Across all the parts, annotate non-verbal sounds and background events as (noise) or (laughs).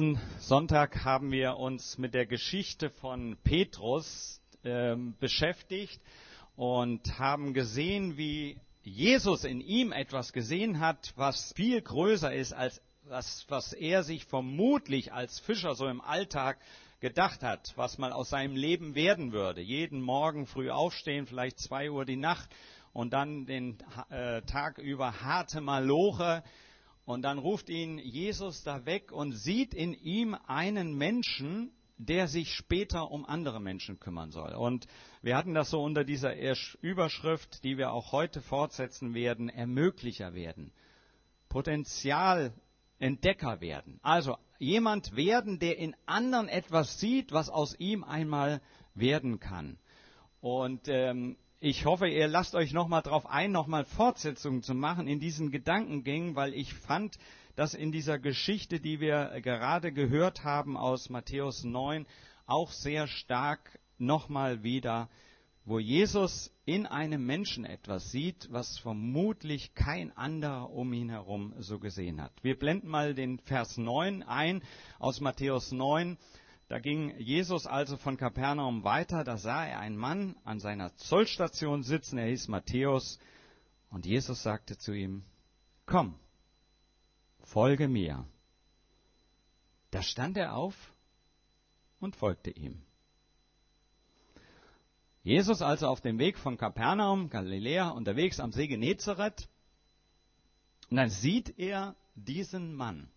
Letzten Sonntag haben wir uns mit der Geschichte von Petrus äh, beschäftigt und haben gesehen, wie Jesus in ihm etwas gesehen hat, was viel größer ist als das, was er sich vermutlich als Fischer so im Alltag gedacht hat, was mal aus seinem Leben werden würde. Jeden Morgen früh aufstehen, vielleicht zwei Uhr die Nacht und dann den äh, Tag über harte Maloche. Und dann ruft ihn Jesus da weg und sieht in ihm einen Menschen, der sich später um andere Menschen kümmern soll. Und wir hatten das so unter dieser Überschrift, die wir auch heute fortsetzen werden, Ermöglicher werden. Potenzialentdecker werden. Also jemand werden, der in anderen etwas sieht, was aus ihm einmal werden kann. Und ähm, ich hoffe, ihr lasst euch nochmal drauf ein, nochmal Fortsetzungen zu machen in diesen Gedankengängen, weil ich fand, dass in dieser Geschichte, die wir gerade gehört haben aus Matthäus 9, auch sehr stark nochmal wieder, wo Jesus in einem Menschen etwas sieht, was vermutlich kein anderer um ihn herum so gesehen hat. Wir blenden mal den Vers 9 ein aus Matthäus 9. Da ging Jesus also von Kapernaum weiter, da sah er einen Mann an seiner Zollstation sitzen, er hieß Matthäus, und Jesus sagte zu ihm, komm, folge mir. Da stand er auf und folgte ihm. Jesus also auf dem Weg von Kapernaum, Galiläa, unterwegs am See Genezareth, und dann sieht er diesen Mann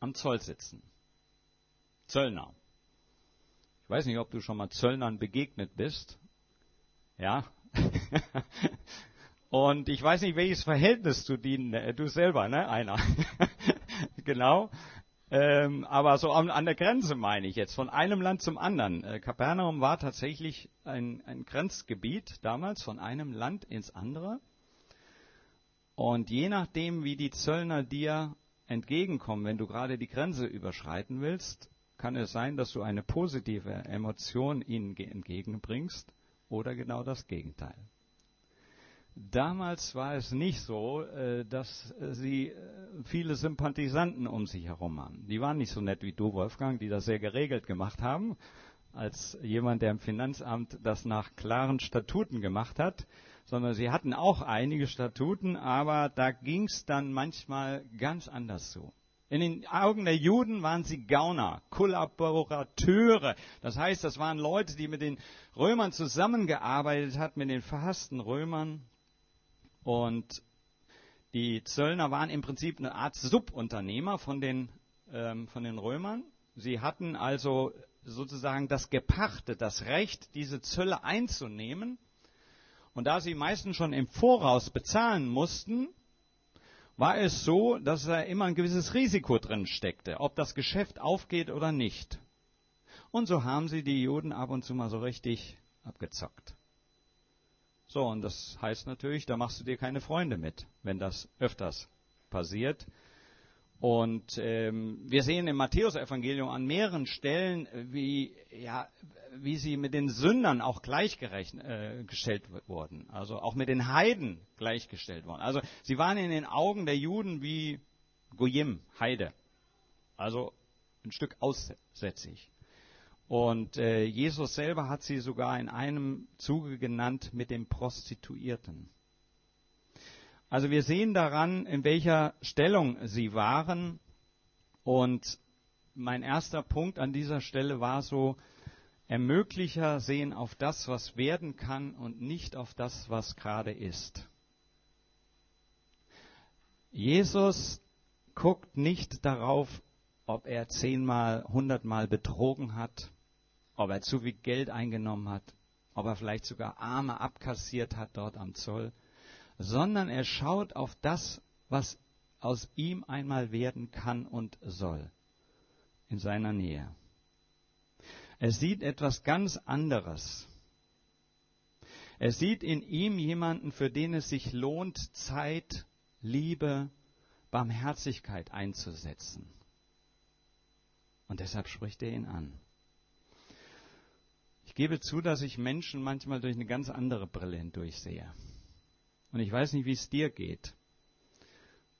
am Zoll sitzen. Zöllner. Ich weiß nicht, ob du schon mal Zöllnern begegnet bist. Ja. (laughs) Und ich weiß nicht, welches Verhältnis du dienen, äh, du selber, ne? Einer. (laughs) genau. Ähm, aber so an, an, der Grenze meine ich jetzt, von einem Land zum anderen. Äh, Kapernaum war tatsächlich ein, ein Grenzgebiet damals, von einem Land ins andere. Und je nachdem, wie die Zöllner dir entgegenkommen, wenn du gerade die Grenze überschreiten willst, kann es sein, dass du eine positive Emotion ihnen entgegenbringst oder genau das Gegenteil. Damals war es nicht so, äh, dass sie äh, viele Sympathisanten um sich herum haben. Die waren nicht so nett wie du, Wolfgang, die das sehr geregelt gemacht haben, als jemand, der im Finanzamt das nach klaren Statuten gemacht hat, sondern sie hatten auch einige Statuten, aber da ging es dann manchmal ganz anders zu. In den Augen der Juden waren sie Gauner, Kollaborateure. Das heißt, das waren Leute, die mit den Römern zusammengearbeitet hatten, mit den verhassten Römern. Und die Zöllner waren im Prinzip eine Art Subunternehmer von den, ähm, von den Römern. Sie hatten also sozusagen das Gepachte, das Recht, diese Zölle einzunehmen. Und da sie meistens schon im Voraus bezahlen mussten, war es so, dass da immer ein gewisses Risiko drin steckte, ob das Geschäft aufgeht oder nicht. Und so haben sie die Juden ab und zu mal so richtig abgezockt. So, und das heißt natürlich, da machst du dir keine Freunde mit, wenn das öfters passiert. Und ähm, wir sehen im Matthäusevangelium an mehreren Stellen, wie, ja, wie sie mit den Sündern auch gleichgestellt äh, wurden. Also auch mit den Heiden gleichgestellt wurden. Also sie waren in den Augen der Juden wie Goyim, Heide. Also ein Stück aussätzig. Und äh, Jesus selber hat sie sogar in einem Zuge genannt mit dem Prostituierten. Also wir sehen daran, in welcher Stellung sie waren. Und mein erster Punkt an dieser Stelle war so, Ermöglicher sehen auf das, was werden kann und nicht auf das, was gerade ist. Jesus guckt nicht darauf, ob er zehnmal, hundertmal betrogen hat, ob er zu viel Geld eingenommen hat, ob er vielleicht sogar Arme abkassiert hat dort am Zoll sondern er schaut auf das, was aus ihm einmal werden kann und soll in seiner Nähe. Er sieht etwas ganz anderes. Er sieht in ihm jemanden, für den es sich lohnt, Zeit, Liebe, Barmherzigkeit einzusetzen. Und deshalb spricht er ihn an. Ich gebe zu, dass ich Menschen manchmal durch eine ganz andere Brille hindurch sehe. Und ich weiß nicht, wie es dir geht.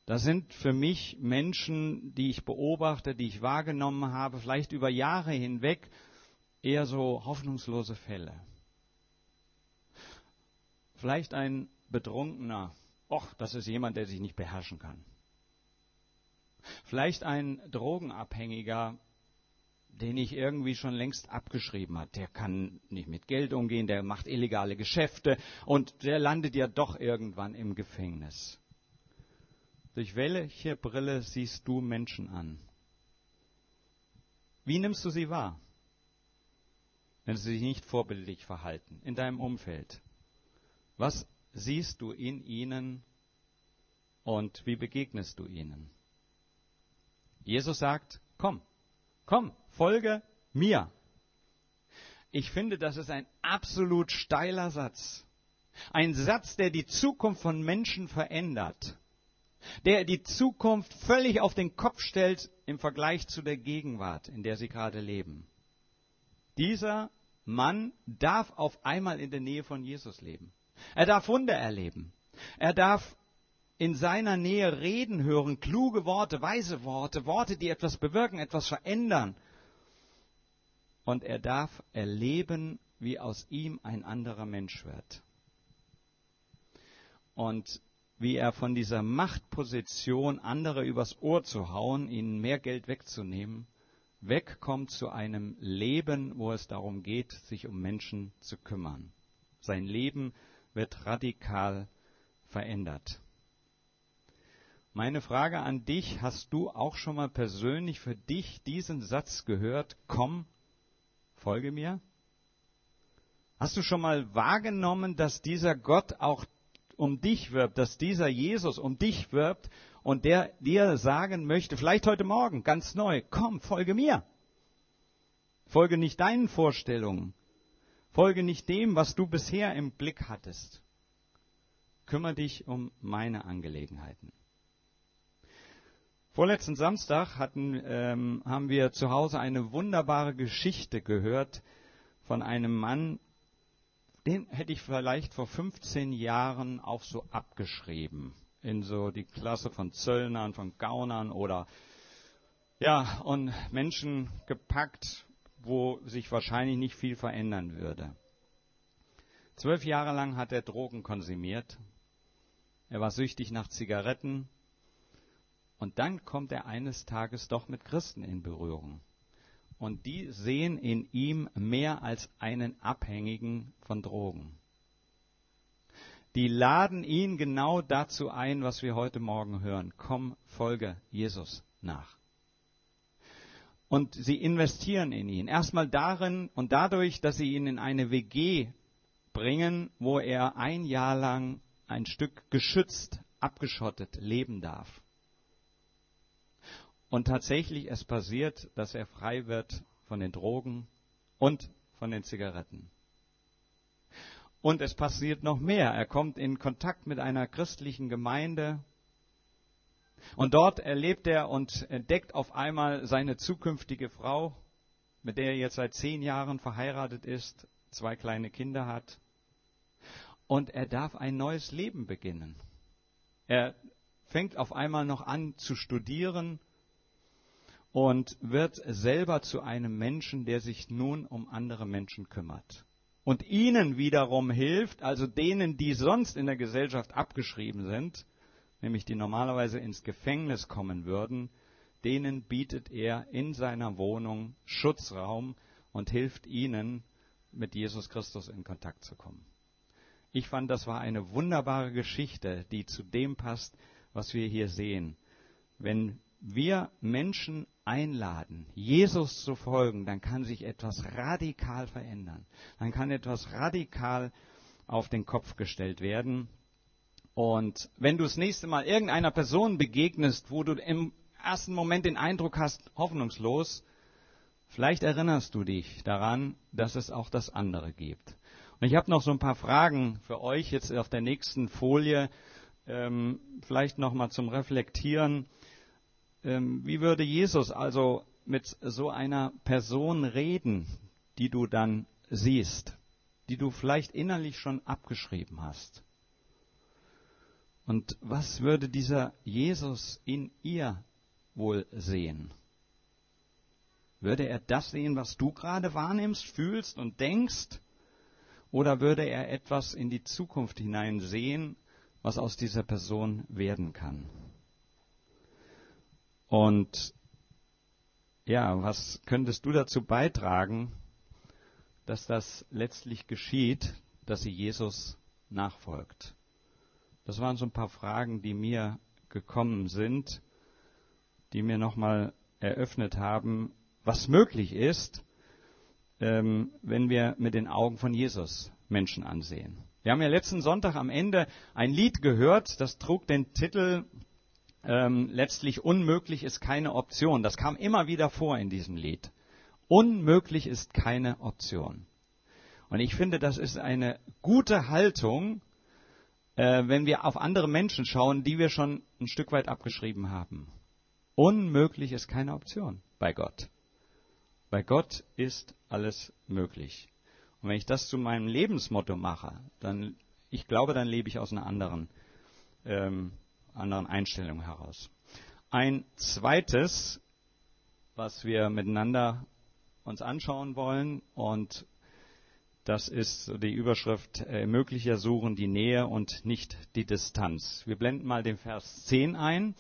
Das sind für mich Menschen, die ich beobachte, die ich wahrgenommen habe, vielleicht über Jahre hinweg, eher so hoffnungslose Fälle. Vielleicht ein Betrunkener, och, das ist jemand, der sich nicht beherrschen kann. Vielleicht ein Drogenabhängiger, den ich irgendwie schon längst abgeschrieben hat. Der kann nicht mit Geld umgehen, der macht illegale Geschäfte und der landet ja doch irgendwann im Gefängnis. Durch welche Brille siehst du Menschen an? Wie nimmst du sie wahr, wenn sie sich nicht vorbildlich verhalten in deinem Umfeld? Was siehst du in ihnen und wie begegnest du ihnen? Jesus sagt, komm, komm, folge mir. Ich finde, das ist ein absolut steiler Satz. Ein Satz, der die Zukunft von Menschen verändert. Der die Zukunft völlig auf den Kopf stellt im Vergleich zu der Gegenwart, in der sie gerade leben. Dieser Mann darf auf einmal in der Nähe von Jesus leben. Er darf Wunder erleben. Er darf in seiner Nähe reden hören, kluge Worte, weise Worte, Worte, die etwas bewirken, etwas verändern. Und er darf erleben, wie aus ihm ein anderer Mensch wird. Und wie er von dieser Machtposition, andere übers Ohr zu hauen, ihnen mehr Geld wegzunehmen, wegkommt zu einem Leben, wo es darum geht, sich um Menschen zu kümmern. Sein Leben wird radikal verändert. Meine Frage an dich, hast du auch schon mal persönlich für dich diesen Satz gehört, komm, folge mir? Hast du schon mal wahrgenommen, dass dieser Gott auch um dich wirbt, dass dieser Jesus um dich wirbt und der dir sagen möchte, vielleicht heute Morgen ganz neu, komm, folge mir. Folge nicht deinen Vorstellungen. Folge nicht dem, was du bisher im Blick hattest. Kümmere dich um meine Angelegenheiten. Vorletzten Samstag hatten, ähm, haben wir zu Hause eine wunderbare Geschichte gehört von einem Mann, den hätte ich vielleicht vor 15 Jahren auch so abgeschrieben. In so die Klasse von Zöllnern, von Gaunern oder ja, und Menschen gepackt, wo sich wahrscheinlich nicht viel verändern würde. Zwölf Jahre lang hat er Drogen konsumiert. Er war süchtig nach Zigaretten, und dann kommt er eines Tages doch mit Christen in Berührung. Und die sehen in ihm mehr als einen Abhängigen von Drogen. Die laden ihn genau dazu ein, was wir heute Morgen hören. Komm, folge Jesus nach. Und sie investieren in ihn. Erstmal darin und dadurch, dass sie ihn in eine WG bringen, wo er ein Jahr lang ein Stück geschützt, abgeschottet leben darf. Und tatsächlich, es passiert, dass er frei wird von den Drogen und von den Zigaretten. Und es passiert noch mehr. Er kommt in Kontakt mit einer christlichen Gemeinde. Und dort erlebt er und entdeckt auf einmal seine zukünftige Frau, mit der er jetzt seit zehn Jahren verheiratet ist, zwei kleine Kinder hat. Und er darf ein neues Leben beginnen. Er fängt auf einmal noch an zu studieren und wird selber zu einem Menschen, der sich nun um andere Menschen kümmert. Und ihnen wiederum hilft, also denen, die sonst in der Gesellschaft abgeschrieben sind, nämlich die normalerweise ins Gefängnis kommen würden, denen bietet er in seiner Wohnung Schutzraum und hilft ihnen, mit Jesus Christus in Kontakt zu kommen. Ich fand, das war eine wunderbare Geschichte, die zu dem passt, was wir hier sehen. Wenn wir Menschen einladen, Jesus zu folgen, dann kann sich etwas radikal verändern. Dann kann etwas radikal auf den Kopf gestellt werden. Und wenn du das nächste Mal irgendeiner Person begegnest, wo du im ersten Moment den Eindruck hast, hoffnungslos, vielleicht erinnerst du dich daran, dass es auch das andere gibt. Und ich habe noch so ein paar Fragen für euch jetzt auf der nächsten Folie, ähm, vielleicht noch mal zum Reflektieren. Ähm, wie würde Jesus also mit so einer Person reden, die du dann siehst, die du vielleicht innerlich schon abgeschrieben hast? Und was würde dieser Jesus in ihr wohl sehen? Würde er das sehen, was du gerade wahrnimmst, fühlst und denkst? Oder würde er etwas in die Zukunft hinein sehen, was aus dieser Person werden kann? Und ja, was könntest du dazu beitragen, dass das letztlich geschieht, dass sie Jesus nachfolgt? Das waren so ein paar Fragen, die mir gekommen sind, die mir nochmal eröffnet haben, was möglich ist, ähm, wenn wir mit den Augen von Jesus Menschen ansehen. Wir haben ja letzten Sonntag am Ende ein Lied gehört, das trug den Titel ähm, letztlich Unmöglich ist keine Option. Das kam immer wieder vor in diesem Lied. Unmöglich ist keine Option. Und ich finde, das ist eine gute Haltung, äh, wenn wir auf andere Menschen schauen, die wir schon ein Stück weit abgeschrieben haben. Unmöglich ist keine Option bei Gott. Bei Gott ist alles möglich. Und wenn ich das zu meinem Lebensmotto mache, dann, ich glaube, dann lebe ich aus einer anderen, ähm, anderen Einstellung heraus. Ein zweites, was wir miteinander uns anschauen wollen, und das ist die Überschrift, äh, möglicher suchen die Nähe und nicht die Distanz. Wir blenden mal den Vers 10 ein.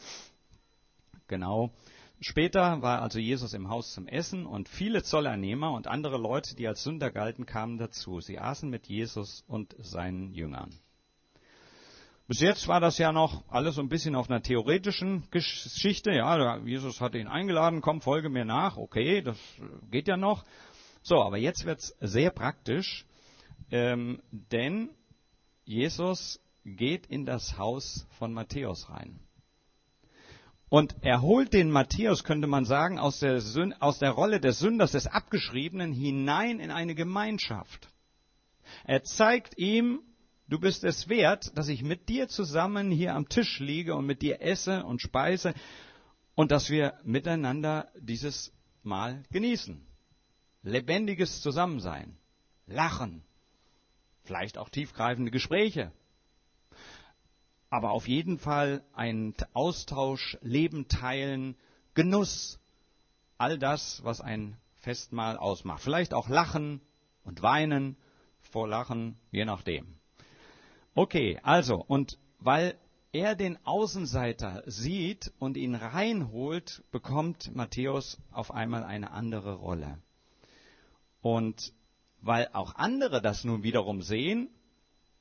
Genau. Später war also Jesus im Haus zum Essen und viele Zollernehmer und andere Leute, die als Sünder galten, kamen dazu. Sie aßen mit Jesus und seinen Jüngern. Bis jetzt war das ja noch alles so ein bisschen auf einer theoretischen Geschichte. Ja, Jesus hatte ihn eingeladen, komm, folge mir nach. Okay, das geht ja noch. So, aber jetzt wird's sehr praktisch, ähm, denn Jesus geht in das Haus von Matthäus rein. Und er holt den Matthäus, könnte man sagen, aus der, aus der Rolle des Sünders, des Abgeschriebenen hinein in eine Gemeinschaft. Er zeigt ihm, du bist es wert, dass ich mit dir zusammen hier am Tisch liege und mit dir esse und speise und dass wir miteinander dieses Mahl genießen. Lebendiges Zusammensein, Lachen, vielleicht auch tiefgreifende Gespräche, aber auf jeden Fall ein Austausch, Leben teilen, Genuss, all das, was ein Festmahl ausmacht. Vielleicht auch lachen und weinen, vor Lachen, je nachdem. Okay, also, und weil er den Außenseiter sieht und ihn reinholt, bekommt Matthäus auf einmal eine andere Rolle. Und weil auch andere das nun wiederum sehen,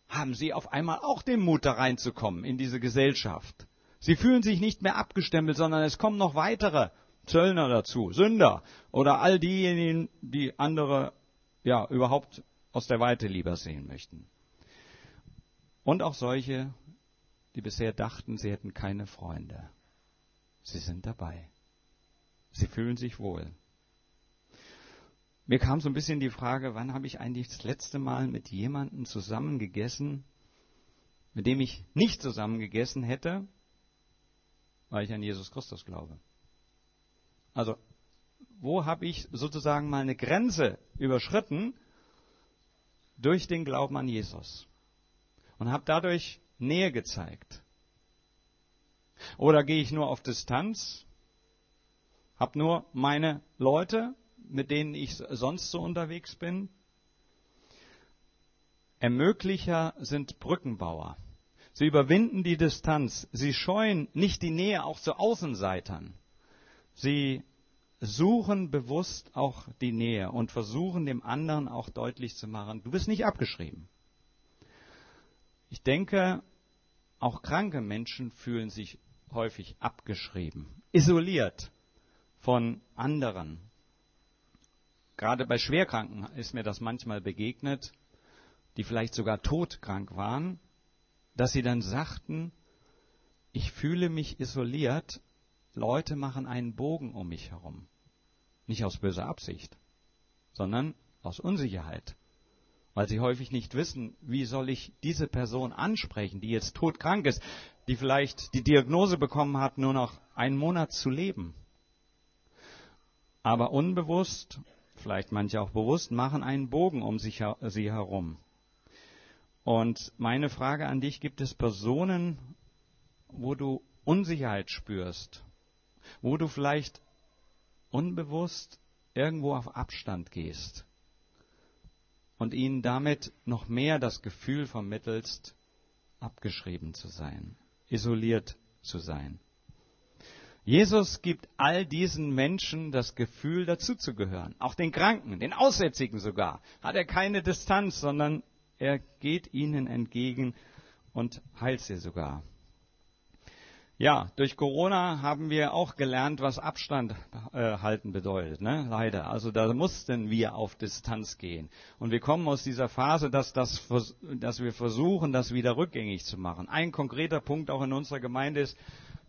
haben sie auf einmal auch den Mut, da reinzukommen in diese Gesellschaft. Sie fühlen sich nicht mehr abgestempelt, sondern es kommen noch weitere Zöllner dazu, Sünder oder all diejenigen, die andere ja überhaupt aus der Weite lieber sehen möchten. Und auch solche, die bisher dachten, sie hätten keine Freunde. Sie sind dabei. Sie fühlen sich wohl. Mir kam so ein bisschen die Frage, wann habe ich eigentlich das letzte Mal mit jemandem zusammen gegessen, mit dem ich nicht zusammen gegessen hätte, weil ich an Jesus Christus glaube. Also, wo habe ich sozusagen mal eine Grenze überschritten durch den Glauben an Jesus und habe dadurch Nähe gezeigt? Oder gehe ich nur auf Distanz, habe nur meine Leute mit denen ich sonst so unterwegs bin. Ermöglicher sind Brückenbauer. Sie überwinden die Distanz. Sie scheuen nicht die Nähe auch zu Außenseitern. Sie suchen bewusst auch die Nähe und versuchen dem anderen auch deutlich zu machen, du bist nicht abgeschrieben. Ich denke, auch kranke Menschen fühlen sich häufig abgeschrieben, isoliert von anderen, Gerade bei Schwerkranken ist mir das manchmal begegnet, die vielleicht sogar todkrank waren, dass sie dann sagten, ich fühle mich isoliert, Leute machen einen Bogen um mich herum. Nicht aus böser Absicht, sondern aus Unsicherheit. Weil sie häufig nicht wissen, wie soll ich diese Person ansprechen, die jetzt todkrank ist, die vielleicht die Diagnose bekommen hat, nur noch einen Monat zu leben. Aber unbewusst vielleicht manche auch bewusst, machen einen Bogen um sich, sie herum. Und meine Frage an dich, gibt es Personen wo du Unsicherheit spürst, wo du vielleicht unbewusst irgendwo auf Abstand gehst und ihnen damit noch mehr das Gefühl vermittelst, abgeschrieben zu sein, isoliert zu sein. Jesus gibt all diesen Menschen das Gefühl, dazuzugehören. Auch den Kranken, den Aussätzigen sogar. Hat er keine Distanz, sondern er geht ihnen entgegen und heilt sie sogar. Ja, durch Corona haben wir auch gelernt, was Abstand äh, halten bedeutet. Ne? Leider. Also da mussten wir auf Distanz gehen. Und wir kommen aus dieser Phase, dass, das, dass wir versuchen, das wieder rückgängig zu machen. Ein konkreter Punkt auch in unserer Gemeinde ist,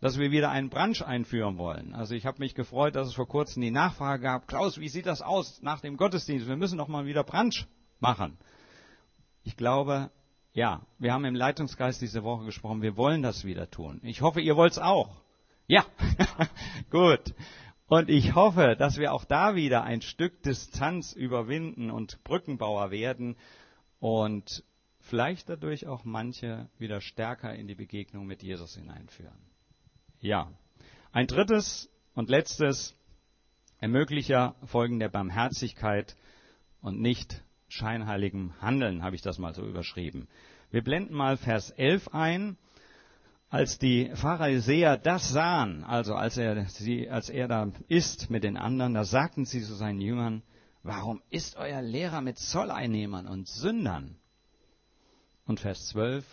dass wir wieder einen Brunch einführen wollen. Also ich habe mich gefreut, dass es vor kurzem die Nachfrage gab, Klaus, wie sieht das aus nach dem Gottesdienst? Wir müssen doch mal wieder Brunch machen. Ich glaube, ja, wir haben im Leitungskreis diese Woche gesprochen, wir wollen das wieder tun. Ich hoffe, ihr wollt es auch. Ja, (laughs) gut. Und ich hoffe, dass wir auch da wieder ein Stück Distanz überwinden und Brückenbauer werden und vielleicht dadurch auch manche wieder stärker in die Begegnung mit Jesus hineinführen. Ja. Ein drittes und letztes Ermöglicher Folgen der Barmherzigkeit und nicht scheinheiligem Handeln, habe ich das mal so überschrieben. Wir blenden mal Vers 11 ein. Als die Pharisäer das sahen, also als er, sie, als er da ist mit den anderen, da sagten sie zu seinen Jüngern, warum ist euer Lehrer mit Zolleinnehmern und Sündern? Und Vers 12,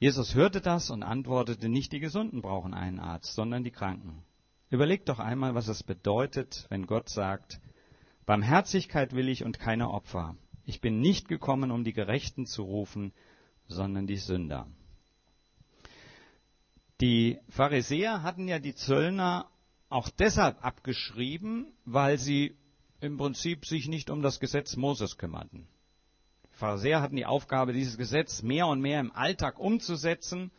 Jesus hörte das und antwortete, nicht die Gesunden brauchen einen Arzt, sondern die Kranken. Überlegt doch einmal, was es bedeutet, wenn Gott sagt, Barmherzigkeit will ich und keine Opfer. Ich bin nicht gekommen, um die Gerechten zu rufen, sondern die Sünder. Die Pharisäer hatten ja die Zöllner auch deshalb abgeschrieben, weil sie im Prinzip sich nicht um das Gesetz Moses kümmerten. Pharisäer hatten die Aufgabe, dieses Gesetz mehr und mehr im Alltag umzusetzen.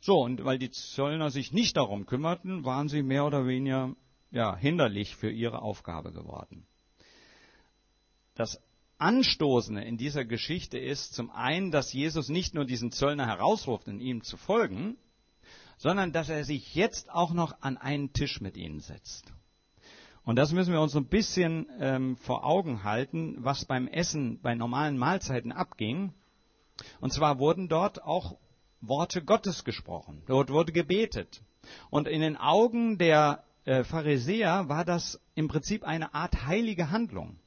So, und weil die Zöllner sich nicht darum kümmerten, waren sie mehr oder weniger ja, hinderlich für ihre Aufgabe geworden. Das Anstoßende in dieser Geschichte ist zum einen, dass Jesus nicht nur diesen Zöllner herausruft, in ihm zu folgen, sondern dass er sich jetzt auch noch an einen Tisch mit ihnen setzt. Und das müssen wir uns ein bisschen ähm, vor Augen halten, was beim Essen, bei normalen Mahlzeiten abging. Und zwar wurden dort auch Worte Gottes gesprochen. Dort wurde gebetet. Und in den Augen der äh, Pharisäer war das im Prinzip eine Art heilige Handlung.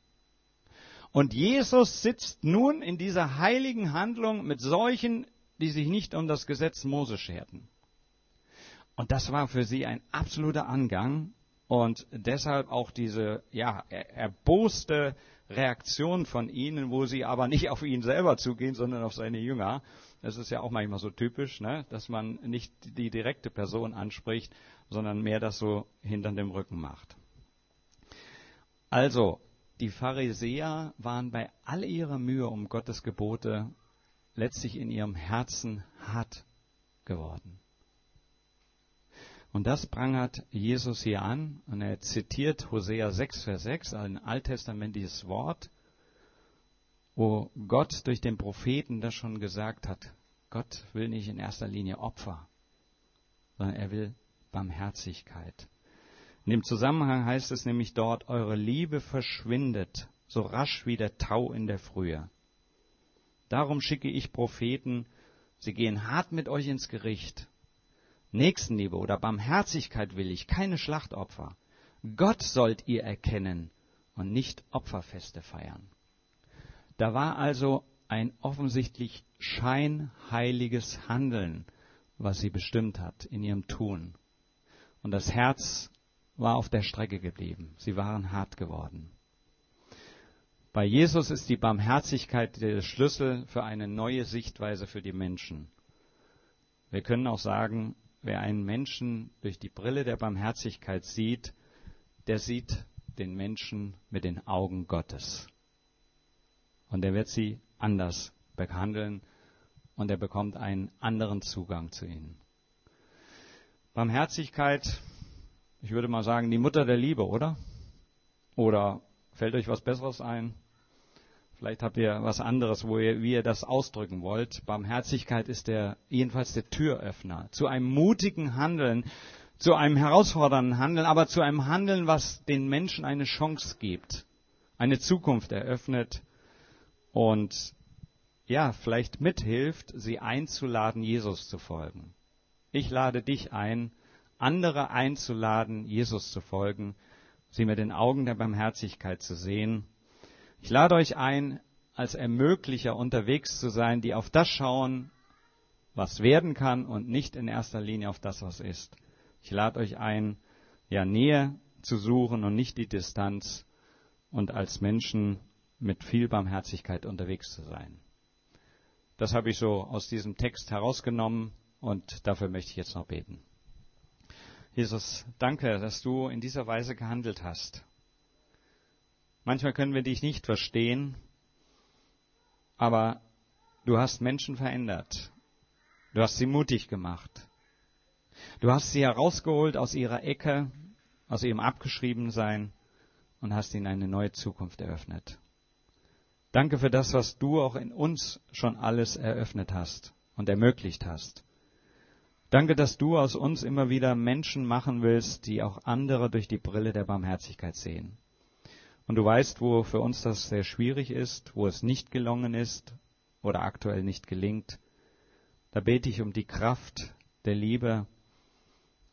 Und Jesus sitzt nun in dieser heiligen Handlung mit solchen, die sich nicht um das Gesetz Mose scherten. Und das war für sie ein absoluter Angang und deshalb auch diese ja, erboste Reaktion von ihnen, wo sie aber nicht auf ihn selber zugehen, sondern auf seine Jünger. Das ist ja auch manchmal so typisch, ne? dass man nicht die direkte Person anspricht, sondern mehr das so hinter dem Rücken macht. Also, die Pharisäer waren bei all ihrer Mühe um Gottes Gebote letztlich in ihrem Herzen hart geworden. Und das prangert Jesus hier an und er zitiert Hosea 6, Vers 6, ein alttestamentliches Wort, wo Gott durch den Propheten das schon gesagt hat. Gott will nicht in erster Linie Opfer, sondern er will Barmherzigkeit. In dem Zusammenhang heißt es nämlich dort, eure Liebe verschwindet, so rasch wie der Tau in der Frühe. Darum schicke ich Propheten, sie gehen hart mit euch ins Gericht Nächstenliebe oder Barmherzigkeit will ich, keine Schlachtopfer. Gott sollt ihr erkennen und nicht Opferfeste feiern. Da war also ein offensichtlich scheinheiliges Handeln, was sie bestimmt hat in ihrem Tun. Und das Herz war auf der Strecke geblieben. Sie waren hart geworden. Bei Jesus ist die Barmherzigkeit der Schlüssel für eine neue Sichtweise für die Menschen. Wir können auch sagen, Wer einen Menschen durch die Brille der Barmherzigkeit sieht, der sieht den Menschen mit den Augen Gottes. Und er wird sie anders behandeln und er bekommt einen anderen Zugang zu ihnen. Barmherzigkeit, ich würde mal sagen, die Mutter der Liebe, oder? Oder fällt euch was Besseres ein? Vielleicht habt ihr was anderes, wo ihr, wie ihr das ausdrücken wollt. Barmherzigkeit ist der, jedenfalls der Türöffner zu einem mutigen Handeln, zu einem herausfordernden Handeln, aber zu einem Handeln, was den Menschen eine Chance gibt, eine Zukunft eröffnet und ja, vielleicht mithilft, sie einzuladen, Jesus zu folgen. Ich lade dich ein, andere einzuladen, Jesus zu folgen, sie mit den Augen der Barmherzigkeit zu sehen. Ich lade euch ein, als Ermöglicher unterwegs zu sein, die auf das schauen, was werden kann und nicht in erster Linie auf das, was ist. Ich lade euch ein, ja, Nähe zu suchen und nicht die Distanz und als Menschen mit viel Barmherzigkeit unterwegs zu sein. Das habe ich so aus diesem Text herausgenommen und dafür möchte ich jetzt noch beten. Jesus, danke, dass du in dieser Weise gehandelt hast. Manchmal können wir dich nicht verstehen, aber du hast Menschen verändert. Du hast sie mutig gemacht. Du hast sie herausgeholt aus ihrer Ecke, aus ihrem Abgeschriebensein und hast ihnen eine neue Zukunft eröffnet. Danke für das, was du auch in uns schon alles eröffnet hast und ermöglicht hast. Danke, dass du aus uns immer wieder Menschen machen willst, die auch andere durch die Brille der Barmherzigkeit sehen. Und du weißt, wo für uns das sehr schwierig ist, wo es nicht gelungen ist oder aktuell nicht gelingt. Da bete ich um die Kraft der Liebe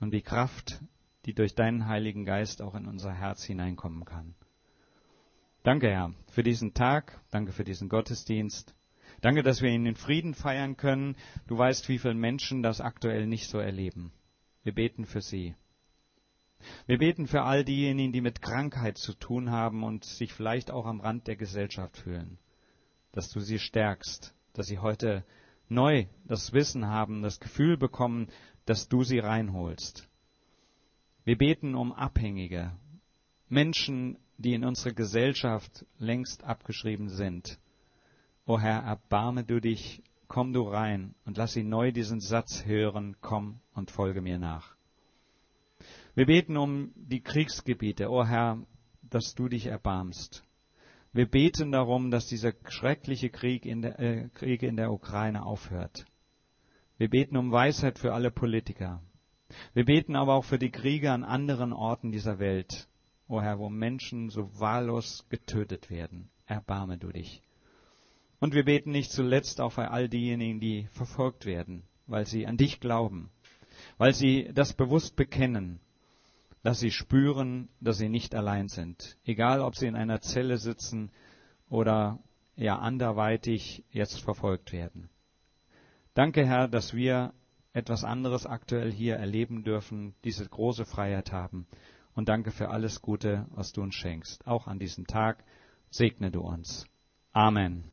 und die Kraft, die durch deinen Heiligen Geist auch in unser Herz hineinkommen kann. Danke, Herr, für diesen Tag. Danke für diesen Gottesdienst. Danke, dass wir ihn in Frieden feiern können. Du weißt, wie viele Menschen das aktuell nicht so erleben. Wir beten für sie. Wir beten für all diejenigen, die mit Krankheit zu tun haben und sich vielleicht auch am Rand der Gesellschaft fühlen. Dass du sie stärkst, dass sie heute neu das Wissen haben, das Gefühl bekommen, dass du sie reinholst. Wir beten um Abhängige, Menschen, die in unserer Gesellschaft längst abgeschrieben sind O Herr, erbarme du dich, komm du rein und lass sie neu diesen Satz hören, komm und folge mir nach. Wir beten um die Kriegsgebiete, o Herr, dass du dich erbarmst. Wir beten darum, dass dieser schreckliche Krieg in der, äh, Krieg in der Ukraine aufhört. Wir beten um Weisheit für alle Politiker. Wir beten aber auch für die Kriege an anderen Orten dieser Welt, o Herr, wo Menschen so wahllos getötet werden. Erbarme du dich. Und wir beten nicht zuletzt auch für all diejenigen, die verfolgt werden, weil sie an dich glauben, weil sie das bewusst bekennen, dass sie spüren, dass sie nicht allein sind. Egal, ob sie in einer Zelle sitzen oder ja anderweitig jetzt verfolgt werden. Danke, Herr, dass wir etwas anderes aktuell hier erleben dürfen, diese große Freiheit haben. Und danke für alles Gute, was du uns schenkst. Auch an diesem Tag segne du uns. Amen.